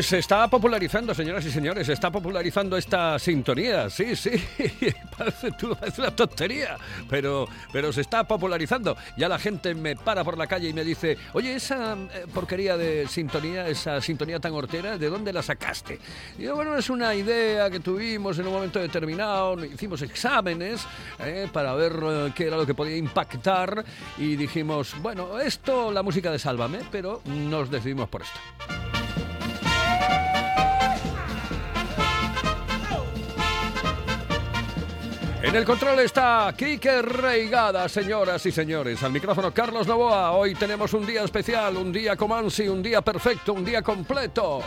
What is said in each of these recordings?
Pues se está popularizando, señoras y señores, se está popularizando esta sintonía. Sí, sí, parece, una tontería, pero, pero se está popularizando. Ya la gente me para por la calle y me dice, oye, esa eh, porquería de sintonía, esa sintonía tan hortera, ¿de dónde la sacaste? Y yo, bueno, es una idea que tuvimos en un momento determinado, hicimos exámenes eh, para ver eh, qué era lo que podía impactar y dijimos, bueno, esto, la música de Sálvame, pero nos decidimos por esto. En el control está Kike Reigada, señoras y señores. Al micrófono Carlos Novoa. Hoy tenemos un día especial, un día Comansi, un día perfecto, un día completo.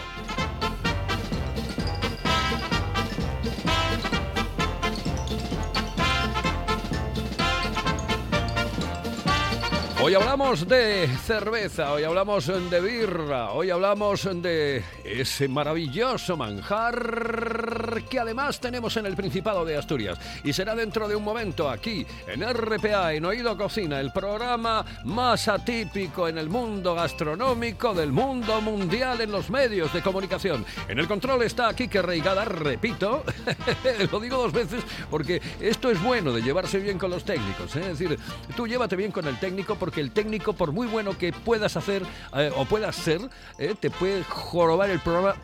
Hoy hablamos de cerveza, hoy hablamos de birra, hoy hablamos de ese maravilloso manjar que además tenemos en el Principado de Asturias. Y será dentro de un momento aquí, en RPA, en Oído Cocina, el programa más atípico en el mundo gastronómico del mundo mundial en los medios de comunicación. En el control está Kike Reigada, repito, lo digo dos veces porque esto es bueno de llevarse bien con los técnicos. ¿eh? Es decir, tú llévate bien con el técnico porque que el técnico, por muy bueno que puedas hacer eh, o puedas ser, eh, te puede jorobar el programa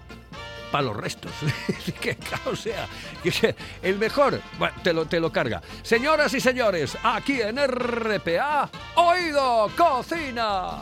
para los restos. que, o sea, el mejor te, lo, te lo carga. Señoras y señores, aquí en RPA, Oído Cocina.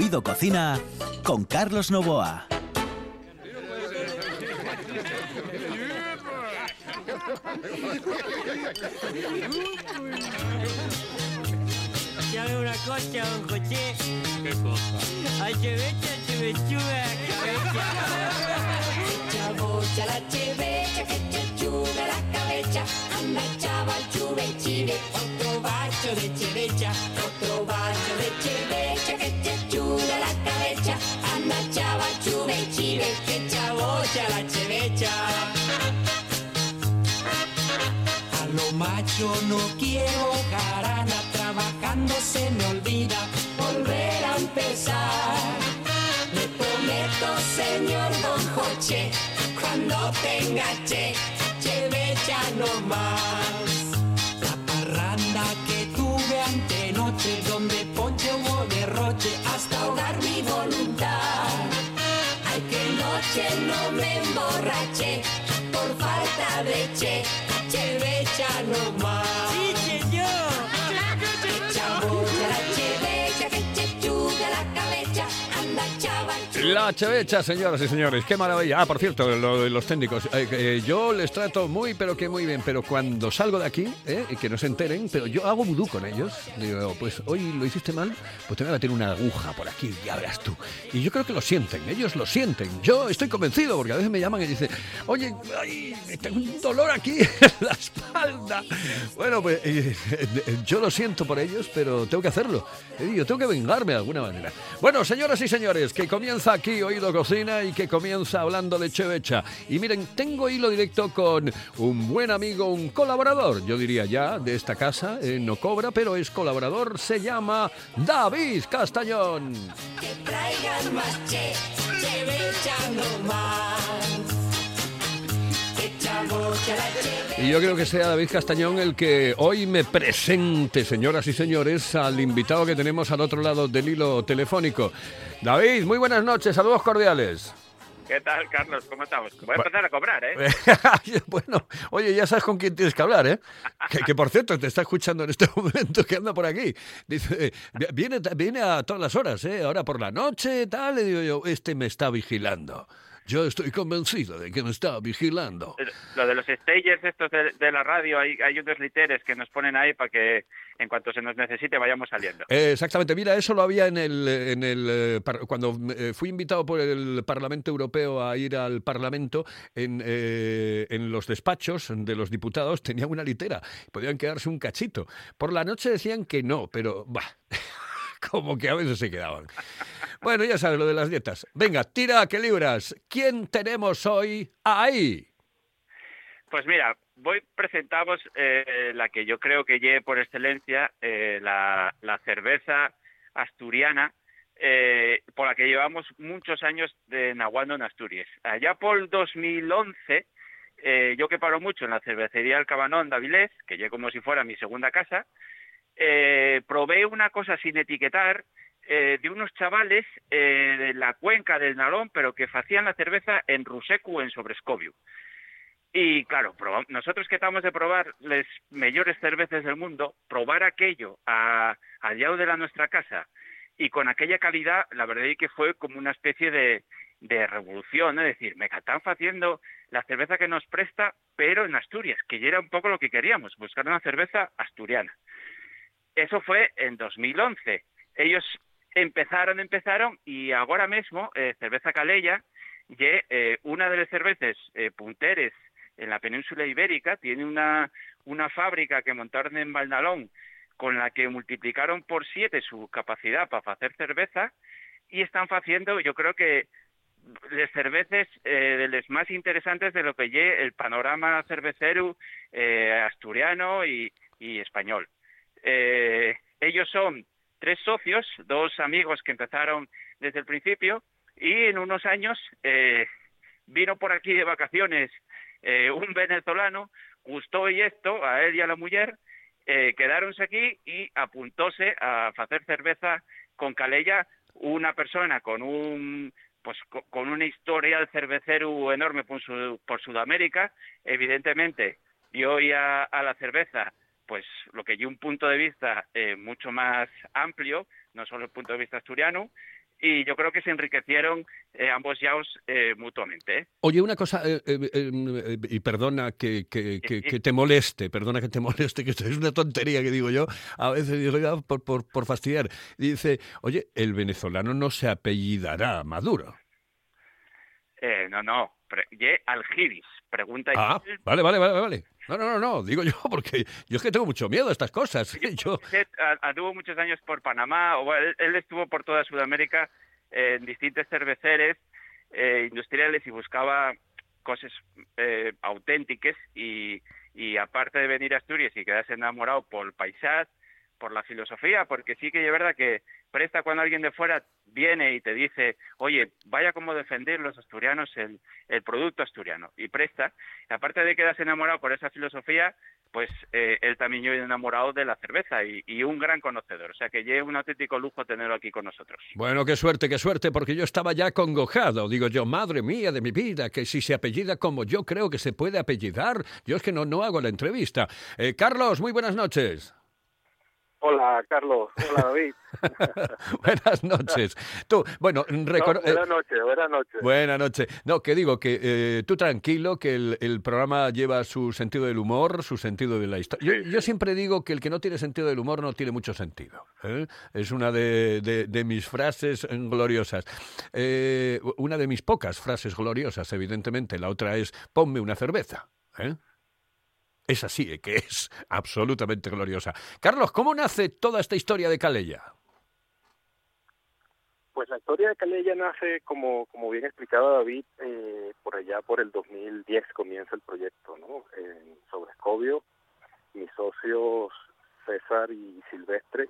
Oído Cocina con Carlos Novoa. Una Anda, chaval, chuve, chive. Otro bacho de chevecha, otro bacho de chevecha, que chechuga la cabeza. Anda, chaval, chuve, chive. Que chabocha, la chevecha. A lo macho no quiero jarana, trabajando se me olvida volver a empezar. Le prometo, señor Don Joche, cuando tenga che, chevecha no más. La parranda que tuve antenoche, donde ponche hubo derroche, hasta ahogar mi voluntad. Ay, que noche no me emborraché por falta de che, chevecha no más. La chevecha, señoras y señores, qué maravilla. Ah, por cierto, lo los técnicos. eh, eh, yo les trato muy, pero que muy bien. Pero cuando salgo de aquí, eh, que no se enteren, pero yo hago vudú con ellos. Digo, pues hoy lo hiciste mal, pues te voy a meter una aguja por aquí, ya verás tú. Y yo creo que lo sienten, ellos lo sienten. Yo estoy convencido, porque a veces me llaman y dicen, oye, ay, tengo un dolor aquí en la espalda. Bueno, pues eh, yo lo siento por ellos, pero tengo que hacerlo. Yo tengo que vengarme de alguna manera. Bueno, señoras y señores, que comienza aquí Oído Cocina y que comienza hablando de chevecha. Y miren, tengo hilo directo con un buen amigo, un colaborador, yo diría ya, de esta casa, eh, no cobra, pero es colaborador, se llama David Castañón. Que más che, chevecha. Y yo creo que sea David Castañón el que hoy me presente, señoras y señores, al invitado que tenemos al otro lado del hilo telefónico. David, muy buenas noches, saludos cordiales. ¿Qué tal, Carlos? ¿Cómo estamos? Voy a empezar a cobrar, ¿eh? bueno, oye, ya sabes con quién tienes que hablar, ¿eh? Que, que, por cierto, te está escuchando en este momento, que anda por aquí. Dice, viene, viene a todas las horas, ¿eh? Ahora por la noche, tal, le digo yo, este me está vigilando. Yo estoy convencido de que me está vigilando. Lo de los stagers estos de, de la radio, hay, hay unos literes que nos ponen ahí para que en cuanto se nos necesite vayamos saliendo. Eh, exactamente, mira, eso lo había en el, en el eh, cuando eh, fui invitado por el Parlamento Europeo a ir al Parlamento, en, eh, en los despachos de los diputados tenían una litera, podían quedarse un cachito. Por la noche decían que no, pero bah, como que a veces se quedaban. Bueno, ya sabes lo de las dietas. Venga, tira que libras. ¿Quién tenemos hoy ahí? Pues mira, voy presentamos eh, la que yo creo que lleve por excelencia eh, la, cerveza asturiana, eh, por la que llevamos muchos años de naguando en Asturias. Allá por 2011, eh, yo que paro mucho en la cervecería El Cabanón de Avilés, que llegué como si fuera mi segunda casa, eh, probé una cosa sin etiquetar eh, de unos chavales eh, de la cuenca del Narón, pero que hacían la cerveza en Rusecu, en Sobrescobio. Y claro, nosotros que estamos de probar las mejores cervezas del mundo, probar aquello a, al lado de la nuestra casa y con aquella calidad, la verdad es que fue como una especie de, de revolución, es decir, me están haciendo la cerveza que nos presta, pero en Asturias, que ya era un poco lo que queríamos, buscar una cerveza asturiana. Eso fue en 2011. Ellos empezaron, empezaron, y ahora mismo, eh, Cerveza Calella, eh, una de las cervezas eh, punteres en la península ibérica, tiene una, una fábrica que montaron en Valnalón, con la que multiplicaron por siete su capacidad para hacer cerveza, y están haciendo, yo creo que les cerveces eh, de les más interesantes de lo que lle el panorama cervecero asturiano y español. Eh, ellos son tres socios, dos amigos que empezaron desde el principio y en unos años eh, vino por aquí de vacaciones eh, un venezolano, gustó y esto a él y a la mujer, eh, quedáronse aquí y apuntóse a hacer cerveza con Calella una persona con un pues co- con una historia cervecero enorme por, su- por Sudamérica, evidentemente, y hoy a, a la cerveza, pues lo que yo un punto de vista eh, mucho más amplio, no solo el punto de vista asturiano, y yo creo que se enriquecieron eh, ambos yaos eh, mutuamente. ¿eh? Oye, una cosa, eh, eh, y perdona que, que- que- que te moleste, perdona que te moleste, que esto es una tontería que digo yo, a veces digo, "Ya, por, por, por fastidiar. Dice, oye, el venezolano no se apellidará Maduro. Eh, no, no, ye Algiris, pregunta Ah, vale, vale, vale, vale. No, no, no, no, digo yo, porque yo es que tengo mucho miedo a estas cosas. Yo, Usted a- anduvo muchos años por Panamá, o él, él estuvo por toda Sudamérica eh, en distintos cerveceres eh, industriales y buscaba cosas eh, auténticas y, y aparte de venir a Asturias y quedarse enamorado por el paisaje, por la filosofía, porque sí que es verdad que presta cuando alguien de fuera viene y te dice, oye, vaya como defender los asturianos el, el producto asturiano, y presta, aparte de quedarse enamorado por esa filosofía, pues eh, él también yo enamorado de la cerveza y, un gran conocedor, o sea que lleva un auténtico lujo tenerlo aquí con nosotros. Bueno, qué suerte, qué suerte, porque yo estaba ya congojado. Digo yo, madre mía de mi vida, que si se apellida como yo creo que se puede apellidar, yo es que no, no hago la entrevista. Eh, Carlos, muy buenas noches. Hola, Carlos. Hola, David. buenas noches. Tú, bueno, recor- No, buenas noches, buenas noches. Buenas noches. No, que digo que eh, tú tranquilo, que el, el programa lleva su sentido del humor, su sentido de la historia. Yo, yo siempre digo que el que no tiene sentido del humor no tiene mucho sentido. ¿eh? Es una de, de- de mis frases eh, gloriosas. Eh, una de mis pocas frases gloriosas, evidentemente. La otra es, ponme una cerveza. ¿eh? Es así, eh, que es absolutamente gloriosa. Carlos, ¿cómo nace toda esta historia de Calella? pues la historia de Calella nace, como, como bien explicaba David, eh, por allá por el 2010 comienza el proyecto, ¿no? Sobre Escobio, mis socios César y Silvestre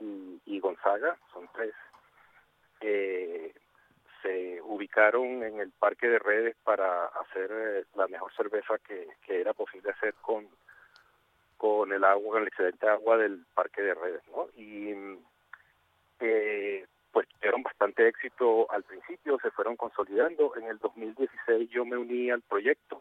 y, y Gonzaga, son tres, eh, se ubicaron en el parque de redes para hacer eh, la mejor cerveza que, que era posible hacer con con el agua, el excedente de agua del parque de redes, ¿no? Y mm, eh, pues tuvieron bastante éxito al principio, se fueron consolidando. En el 2016 yo me uní al proyecto.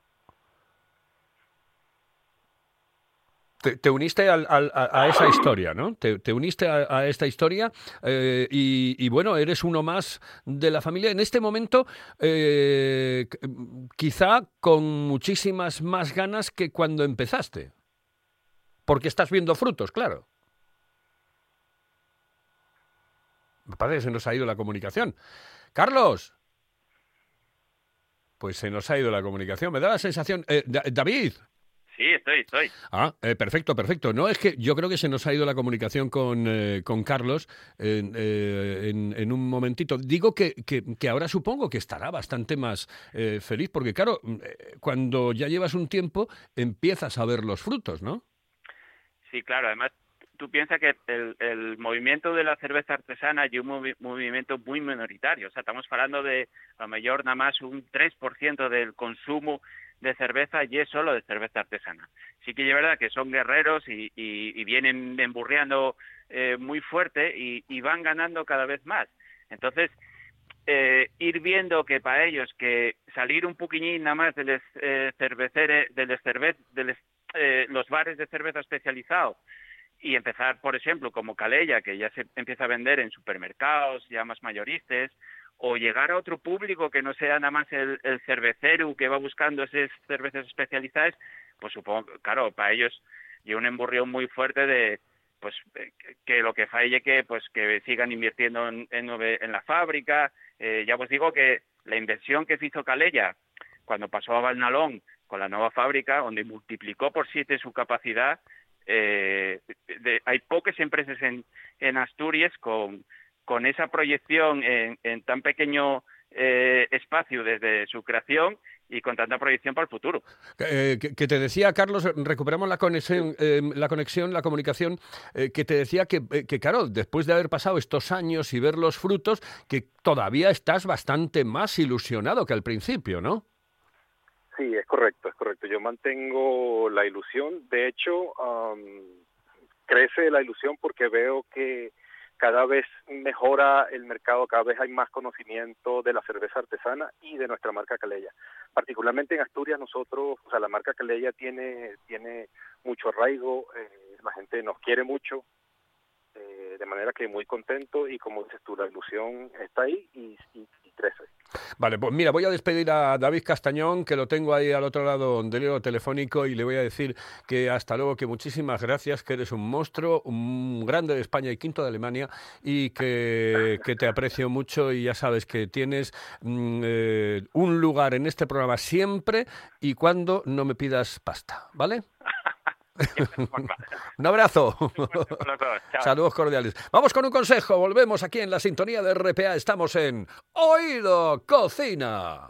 Te, te uniste al- al- a, esa historia, ¿no? Te, te uniste a, esta historia eh, y, bueno, eres uno más de la familia. En este momento, eh, quizá con muchísimas más ganas que cuando empezaste. Porque estás viendo frutos, claro. Me parece que se nos ha ido la comunicación. Carlos. Pues se nos ha ido la comunicación. Me da la sensación... eh, Da- David. Sí, estoy, estoy. Ah, eh, perfecto, perfecto. No, es que yo creo que se nos ha ido la comunicación con, eh, con Carlos en, eh, en- en un momentito. Digo que, que- que ahora supongo que estará bastante más eh, feliz, porque claro, mm, eh, cuando ya llevas un tiempo empiezas a ver los frutos, ¿no? Sí, claro. Además, tú piensas que el, el movimiento de la cerveza artesana es un movi- movimiento muy minoritario. O sea, estamos hablando de a lo mejor nada más un 3% del consumo de cerveza y es solo de cerveza artesana. Sí que es verdad que son guerreros y, y- vienen emburreando eh, muy fuerte y, van ganando cada vez más. Entonces, eh, ir viendo que para ellos que salir un poquillín nada más de los eh, cerveceres, de de les- eh, los bares de cerveza especializados y empezar, por ejemplo, como Calella, que ya se empieza a vender en supermercados, ya más mayoristas, o llegar a otro público que no sea nada más el, cervecero que va buscando esas cervezas especializadas, pues supongo, claro, para ellos y un emburrión muy fuerte de pues eh, que- lo que falle que pues que sigan invirtiendo en, la fábrica. Eh, ya os digo que la inversión que hizo Calella cuando pasó a Valnalón con la nueva fábrica donde multiplicó por siete su capacidad eh, hay pocas empresas en, en Asturias con, con esa proyección en, en tan pequeño eh, espacio desde su creación y con tanta proyección para el futuro. Eh, que, que te decía, Carlos, recuperamos la conexión, eh, la, conexión la comunicación, eh, que te decía que, eh, que, claro, después de haber pasado estos años y ver los frutos, que todavía estás bastante más ilusionado que al principio, ¿no? Sí, es correcto, es correcto. Yo mantengo la ilusión. De hecho, am, crece la ilusión porque veo que cada vez mejora el mercado, cada vez hay más conocimiento de la cerveza artesana y de nuestra marca Calella. Particularmente en Asturias nosotros, o sea, la marca Calella tiene tiene mucho arraigo, eh, la gente nos quiere mucho, eh, de manera que muy contento y como dices tú, la ilusión está ahí y, y- y crece. Vale, pues mira, voy a despedir a David Castañón, que lo tengo ahí al otro lado del hilo telefónico, y le voy a decir que hasta luego, que muchísimas gracias, que eres un monstruo, un grande de España y quinto de Alemania, y que, que te aprecio mucho y ya sabes que tienes mm, eh, un lugar en este programa siempre y cuando no me pidas pasta, ¿vale? un abrazo. Saludos cordiales. Vamos con un consejo. Volvemos aquí en la sintonía de RPA. Estamos en Oído Cocina.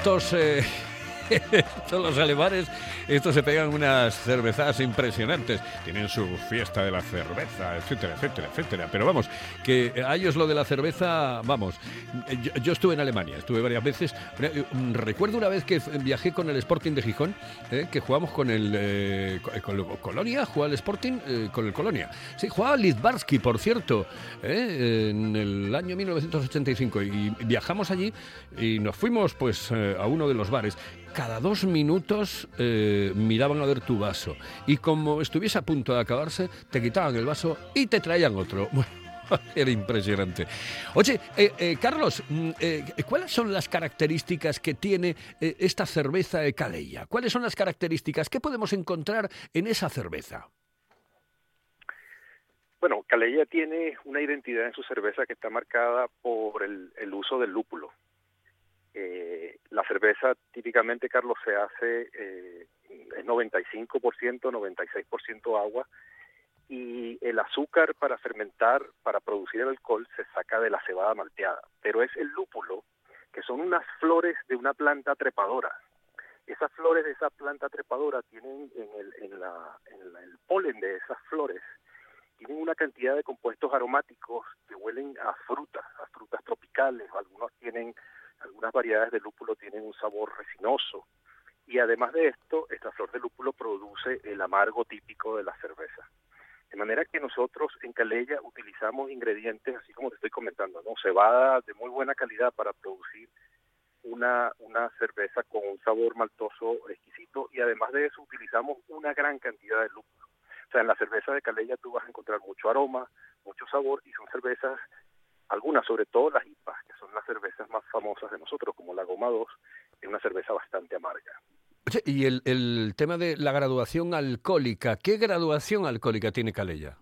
Estos, eh, los alemanes, estos se pegan unas cervezas impresionantes. Tienen su fiesta de la cerveza, etcétera, etcétera, etcétera. Pero vamos, que a ellos lo de la cerveza, vamos. Yo, estuve en Alemania, estuve varias veces. Mm, Recuerdo una vez que viajé con el Sporting de Gijón, eh, que jugamos con el eh, Colonia, jugaba el Sporting eh, con el Colonia. Sí, jugaba Lidbarsky, por cierto, eh, en el año 1985 y viajamos allí y nos fuimos pues eh, a uno de los bares. Cada dos minutos eh, miraban a ver tu vaso y como estuviese a punto de acabarse, te quitaban el vaso y te traían otro. Era impresionante. Oye, eh, eh, Carlos, mm, ¿cuáles son las características que tiene esta cerveza de Calella? ¿Cuáles son las características? ¿Qué podemos encontrar en esa cerveza? Bueno, Calella tiene una identidad en su cerveza que está marcada por el uso del lúpulo. Eh, la cerveza típicamente, Carlos, se hace eh, es 95%, 96% agua y el azúcar para fermentar, para producir el alcohol, se saca de la cebada malteada. Pero es el lúpulo, que son unas flores de una planta trepadora. Esas flores de esa planta trepadora tienen en el, en la, en la- polen de esas flores tienen una cantidad de compuestos aromáticos que huelen a frutas, a frutas tropicales, algunos tienen, algunas variedades de lúpulo tienen un sabor resinoso. Y además de esto, esta flor de lúpulo produce el amargo típico de la cerveza. De manera que nosotros en Calella utilizamos ingredientes, así como te estoy comentando, ¿no? Cebada de muy buena calidad para producir una, una cerveza con un sabor maltoso exquisito y además de eso utilizamos una gran cantidad de lúpulo. O sea, en la cerveza de Calella tú vas a encontrar mucho aroma, mucho sabor y son cervezas, algunas, sobre todo las IPAs, que son las cervezas más famosas de nosotros, como la Goma 2, es una cerveza bastante amarga. Y el, el tema de la graduación alcohólica, ¿qué graduación alcohólica tiene Calella?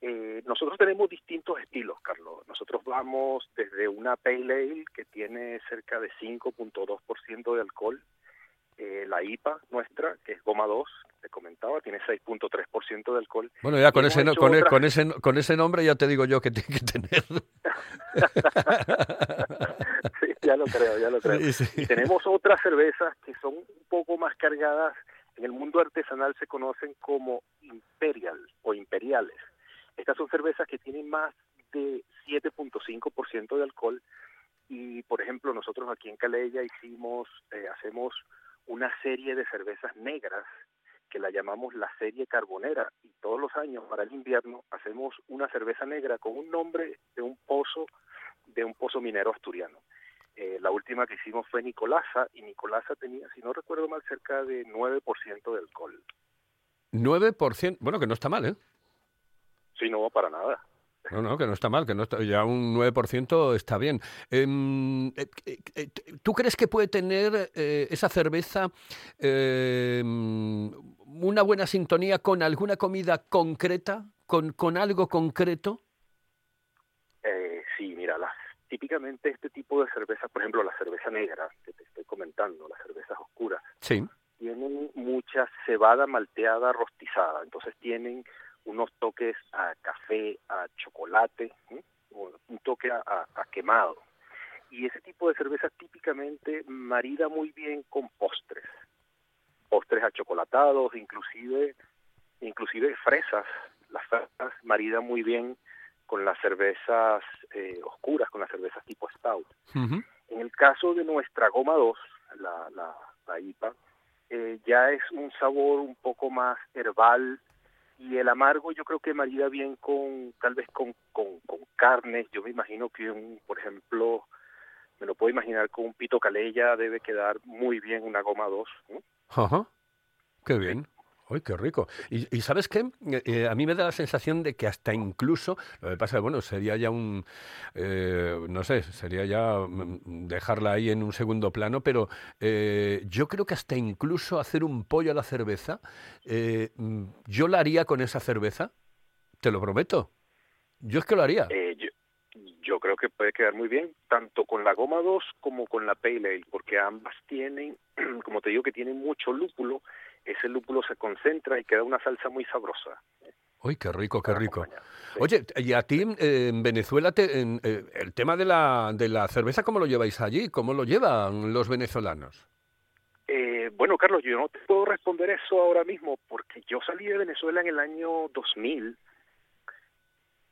Eh, nosotros tenemos distintos estilos, Carlos. Nosotros vamos desde una Pale Ale que tiene cerca de 5.2% de alcohol, eh, la IPA nuestra, que es Goma 2, te comentaba, tiene 6.3% de alcohol. Bueno, ya con ese, no- con, e- otras- con, ese, con ese nombre ya te digo yo que tiene que tener. Sí, ya lo creo, ya lo creo. Sí, sí. Y tenemos otras cervezas que son un poco más cargadas, en el mundo artesanal se conocen como imperial o imperiales. Estas son cervezas que tienen más de 7.5% de alcohol y, por ejemplo, nosotros aquí en Calella hicimos, eh, hacemos una serie de cervezas negras que la llamamos la serie carbonera y todos los años para el invierno hacemos una cerveza negra con un nombre de un pozo de un pozo minero asturiano. Eh, la última que hicimos fue Nicolasa y Nicolasa tenía, si no recuerdo mal, cerca de 9% de alcohol. 9%, bueno, que no está mal, ¿eh? Sí, no, para nada. No, no, que no está mal, que no está, ya un 9% está bien. Em, eh, eh, eh, ¿Tú crees que puede tener eh, esa cerveza em, una buena sintonía con alguna comida concreta, con, con algo concreto? Eh, sí, mira, las, típicamente este tipo de cerveza, por ejemplo, la cerveza negra que te estoy comentando, las cervezas oscuras, Sí. tienen mucha cebada malteada rostizada, entonces tienen unos toques a café, a chocolate. O un toque a, a- a quemado. Y ese tipo de cerveza típicamente marida muy bien con postres, postres achocolatados, inclusive, inclusive fresas. Las fresas maridan muy bien con las cervezas eh, oscuras, con las cervezas tipo stout. En el caso de nuestra goma 2, la, la, la IPA, eh, ya es un sabor un poco más herbal y el amargo yo creo que marida bien con, tal vez con, con, con carnes. Yo me imagino que, un, por ejemplo, me lo puedo imaginar con un pito calella debe quedar muy bien una goma 2. ¿no? Ajá. Qué bien. ¡Uy, qué rico! Y, ¿sabes qué? Eh, eh, a mí me da la sensación de que hasta incluso, lo que pasa, bueno, sería ya un, eh, no sé, sería ya mm, dejarla ahí en un segundo plano, pero eh, yo creo que hasta incluso hacer un pollo a la cerveza, eh, mm, yo la haría con esa cerveza, te lo prometo. Yo es que lo haría. Yo, creo que puede quedar muy bien, tanto con la Goma 2 como con la Pale Ale, porque ambas tienen, como te digo, que tienen mucho lúpulo, ese lúpulo se concentra y queda una salsa muy sabrosa. ¡Uy, qué rico, qué rico! Oye, y a ti eh, en Venezuela, te- en, eh, el tema de la, de la cerveza, ¿cómo lo lleváis allí? ¿Cómo lo llevan los venezolanos? Eh, bueno, Carlos, yo no te puedo responder eso ahora mismo porque yo salí de Venezuela en el año 2000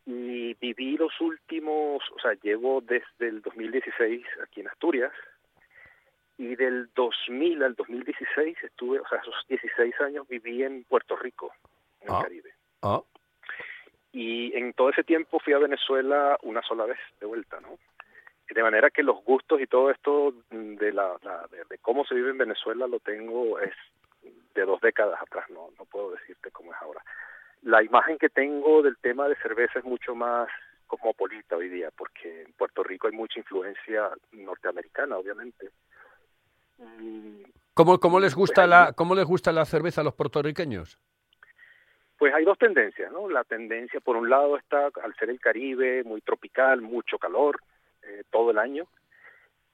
y viví los últimos, o sea, llevo desde el 2016 aquí en Asturias y del 2000 al 2016 estuve, o sea, esos 16 años viví en Puerto Rico, en el Ah. Caribe. Ah, Y en todo ese tiempo fui a Venezuela una sola vez de vuelta, ¿no? De manera que los gustos y todo esto de, la, la- de, de cómo se vive en Venezuela lo tengo es de dos décadas atrás, no, no puedo decirte cómo es ahora. La imagen que tengo del tema de cerveza es mucho más cosmopolita hoy día, porque en Puerto Rico hay mucha influencia norteamericana, obviamente. ¿Cómo, cómo les gusta la, ¿Cómo les gusta la cerveza a los puertorriqueños? Pues hay dos tendencias, ¿no? La tendencia, por un lado, está al ser el Caribe, muy tropical, mucho calor eh, todo el año.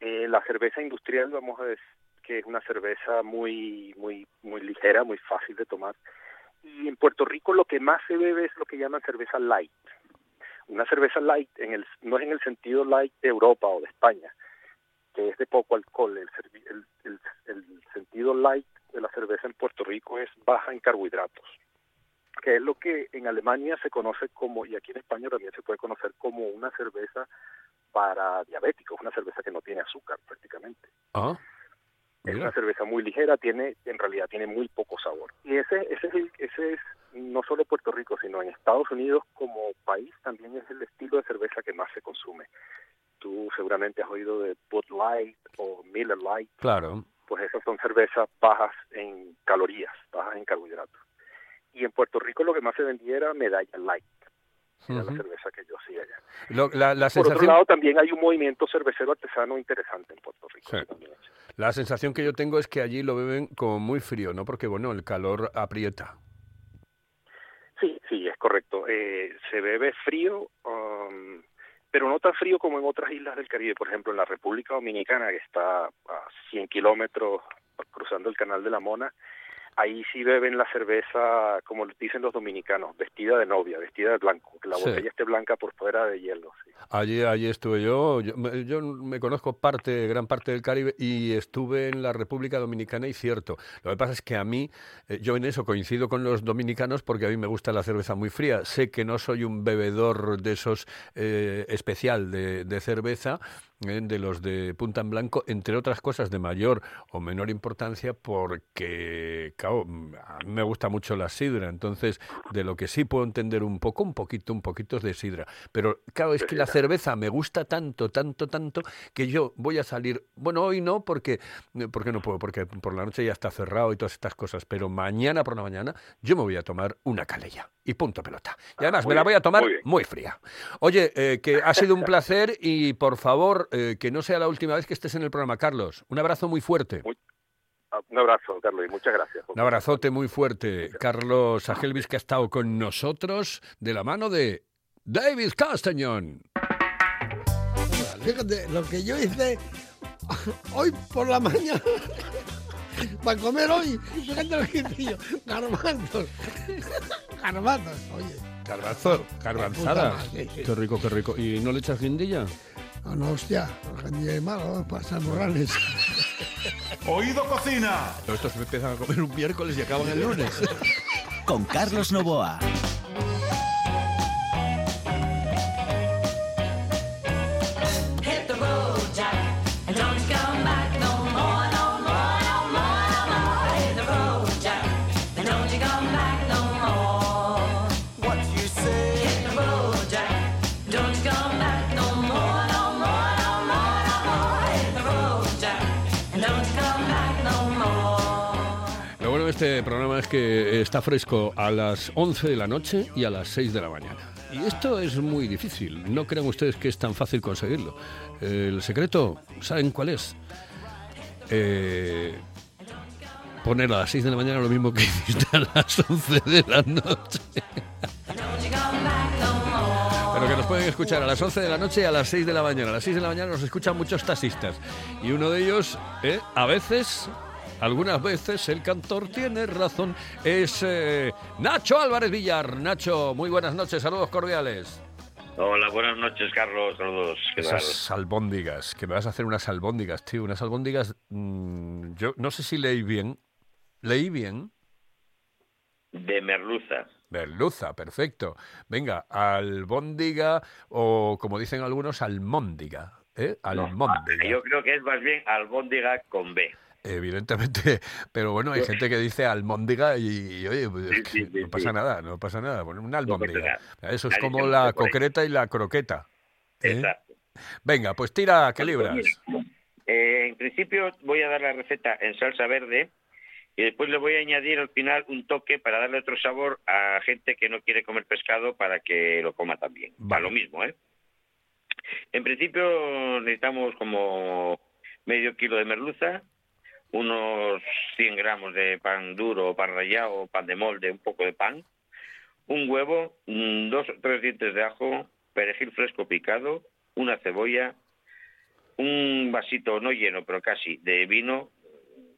Eh, la cerveza industrial, vamos a decir que es una cerveza muy, muy, muy ligera, muy fácil de tomar. Y en Puerto Rico lo que más se bebe es lo que llaman cerveza light. Una cerveza light en el, no es en el sentido light de Europa o de España, que es de poco alcohol. El, el, el, el sentido light de la cerveza en Puerto Rico es baja en carbohidratos que es lo que en Alemania se conoce como, y aquí en España también se puede conocer como una cerveza para diabéticos, una cerveza que no tiene azúcar prácticamente. Ah, Es una cerveza muy ligera, tiene, en realidad tiene muy poco sabor. Y ese, ese es el- ese es no solo Puerto Rico, sino en Estados Unidos como país también es el estilo de cerveza que más se consume. Tú seguramente has oído de Bud Light o Miller Light, Claro. pues esas son cervezas bajas en calorías, bajas en carbohidratos. Y en Puerto Rico lo que más se vendía era Medalla Light, era la cerveza que yo hacía allá. Lo- la, la Por otro sensación, lado, también hay un movimiento cervecero artesano interesante en Puerto Rico. Sí. la sensación que yo tengo es que allí lo beben como muy frío, ¿no? Porque, bueno, el calor aprieta. Sí, sí, es correcto. Eh, se bebe frío, um, pero no tan frío como en otras islas del Caribe. Por ejemplo, en la República Dominicana, que está a 100 kilómetros cruzando el Canal de la Mona, ahí sí beben la cerveza, como dicen los dominicanos, vestida de novia, vestida de blanco, que la Sí. botella esté blanca por fuera de hielo. sí. Allí, allí estuve yo, yo, me- yo me conozco parte, gran parte del Caribe y estuve en la República Dominicana y cierto. Lo que pasa es que a mí, eh, yo en eso coincido con los dominicanos porque a mí me gusta la cerveza muy fría. Sé que no soy un bebedor de esos eh, especial de, de cerveza, eh, de los de punta en blanco, entre otras cosas de mayor o menor importancia porque, claro, a mí me gusta mucho la sidra, entonces de lo que sí puedo entender un poco, un poquito, un poquito es de sidra. Pero claro, es que la cerveza me gusta tanto, tanto, tanto, que yo voy a salir, bueno, hoy no, porque, porque no puedo, porque por la noche ya está cerrado y todas estas cosas, pero mañana por la mañana yo me voy a tomar una calella y punto pelota. Y además me la voy a tomar bien. muy fría. Oye, eh, que ha sido un placer y por favor, eh, que no sea la última vez que estés en el programa, Carlos. Un abrazo muy fuerte. Ah, Un abrazo, Carlos, y muchas gracias. Un abrazote muy fuerte. Carlos Agelvis, que ha estado con nosotros de la mano de David Castañón. Fíjate, lo que yo hice hoy por la mañana para comer hoy, fíjate lo que hice yo, garbanzos, garbanzos, oye. Garbanzo, garbanzada. Sí. Qué rico, qué rico. ¿Y no le echas guindilla? No, no, hostia, ni de malo, pasar morales. Oído Cocina. Estos me empiezan a comer un miércoles y acaban el lunes. Con Carlos Novoa. Este programa es que está fresco a las 11 de la noche y a las 6 de la mañana. Y esto es muy difícil. No crean ustedes que es tan fácil conseguirlo. El secreto, ¿saben cuál es? Eh, poner a las 6 de la mañana lo mismo que hiciste a las 11 de la noche. Pero que nos pueden escuchar a las 11 de la noche y a las 6 de la mañana. A las 6 de la mañana nos escuchan muchos taxistas. Y uno de ellos, eh, a veces, algunas veces, el cantor tiene razón, es eh, Nacho Álvarez Villar. Nacho, muy buenas noches, saludos cordiales. Hola, buenas noches, Carlos. Saludos. ¿Qué tal? Esas albóndigas, que me vas a hacer unas albóndigas, tío, unas albóndigas. mm, yo no sé si leí bien. ¿Leí bien? De merluza. Merluza, perfecto. Venga, albóndiga o como dicen algunos, almóndiga. ¿eh? Almóndiga. Yo creo que es más bien albóndiga con B. Evidentemente, pero bueno, hay gente que dice almóndiga y, y, oye, pues, no pasa nada, no pasa nada, poner una almóndiga. Eso es como la concreta y la croqueta. ¿eh? Exacto. Venga, pues tira, ¿qué libras? Eh, en principio voy a dar la receta en salsa verde y después le voy a añadir al final un toque para darle otro sabor a gente que no quiere comer pescado para que lo coma también. Para lo mismo, ¿eh? En principio necesitamos como medio kilo de merluza, unos 100 gramos de pan duro, pan rallado, pan de molde, un poco de pan, un huevo, mm, dos o tres dientes de ajo, perejil fresco picado, una cebolla, un vasito no lleno, pero casi, de vino,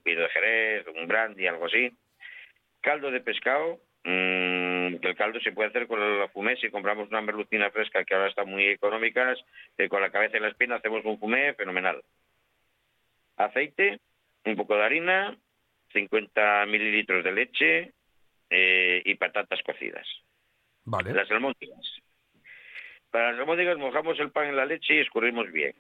vino de Jerez, un brandy, algo así, caldo de pescado, mm, que el caldo se puede hacer con la fumé, si compramos una merlucina fresca, que ahora están muy económicas, eh, con la cabeza y la espina hacemos un fumé fenomenal. Aceite, un poco de harina, 50 mililitros de leche eh, y patatas cocidas. Vale. Las almóndigas. Para las almóndigas mojamos el pan en la leche y escurrimos bien.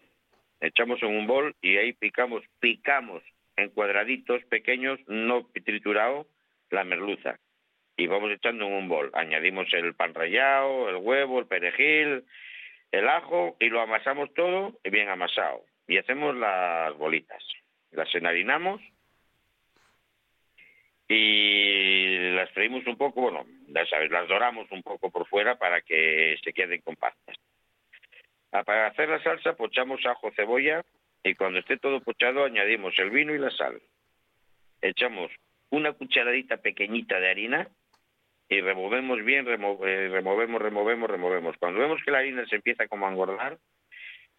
Echamos en un bol y ahí picamos, picamos en cuadraditos pequeños, no triturado, la merluza. Y vamos echando en un bol. Añadimos el pan rallado, el huevo, el perejil, el ajo y lo amasamos todo y bien amasado. Y hacemos las bolitas. Las enharinamos y las freímos un poco, bueno, las doramos un poco por fuera para que se queden compactas. Ah, Para hacer la salsa pochamos ajo, cebolla y cuando esté todo pochado añadimos el vino y la sal. Echamos una cucharadita pequeñita de harina y removemos bien, eh, removemos, removemos, removemos. Cuando vemos que la harina se empieza como a engordar,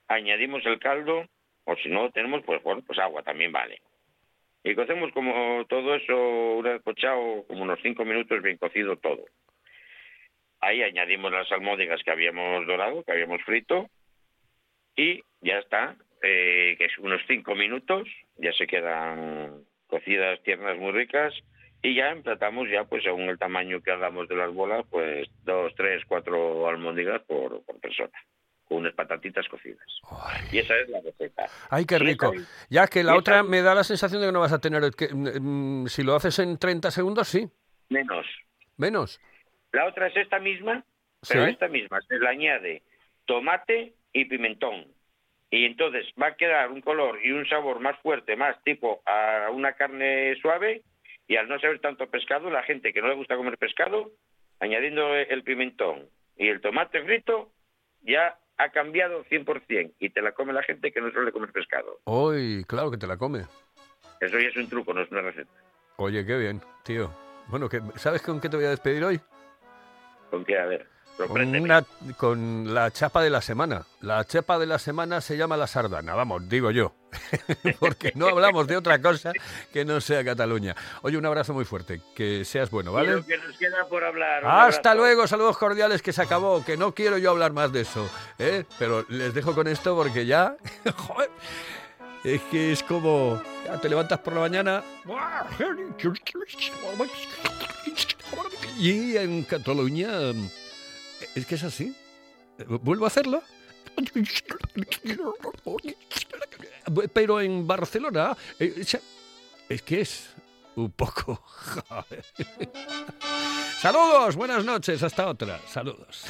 añadimos el caldo o si no tenemos, pues bueno, pues agua también vale. Y cocemos como todo eso, una vez pochado, como unos cinco minutos bien cocido todo. Ahí añadimos las almóndigas que habíamos dorado, que habíamos frito, y ya está, eh, que es unos cinco minutos, ya se quedan cocidas, tiernas, muy ricas, y ya emplatamos ya, pues según el tamaño que hagamos de las bolas, pues dos, tres, cuatro almóndigas por persona, con unas patatitas cocidas. Y esa es la receta. Ay, qué rico. Ya que la otra me da la sensación de que no vas a tener... Que, mm, si lo haces en 30 segundos, sí. Menos. Menos. La otra es esta misma, pero Sí. esta misma se le añade tomate y pimentón. Y entonces va a quedar un color y un sabor más fuerte, más tipo a una carne suave. Y al no saber tanto pescado, la gente que no le gusta comer pescado, añadiendo el pimentón y el tomate frito, ya ha cambiado 100%. Y te la come la gente que no suele comer pescado. Hoy, claro que te la come. Eso ya es un truco, no es una receta. Oye, qué bien, tío. Bueno, ¿sabes con qué te voy a despedir hoy? ¿Con qué? A ver, Con, una, con la chapa de la semana. La chapa de la semana se llama la sardana, vamos, digo yo. Porque no hablamos de otra cosa que no sea Cataluña. Oye, un abrazo muy fuerte. Que seas bueno, ¿vale? lo que nos queda por hablar. Hasta luego, saludos cordiales, que se acabó, que no quiero yo hablar más de eso, ¿eh? pero les dejo con esto porque ya, joder, es que es como, ya te levantas por la mañana y en Cataluña es que es así. ¿Vuelvo a hacerlo? Pero en Barcelona eh, es que es un poco... Saludos, buenas noches, hasta otra. Saludos.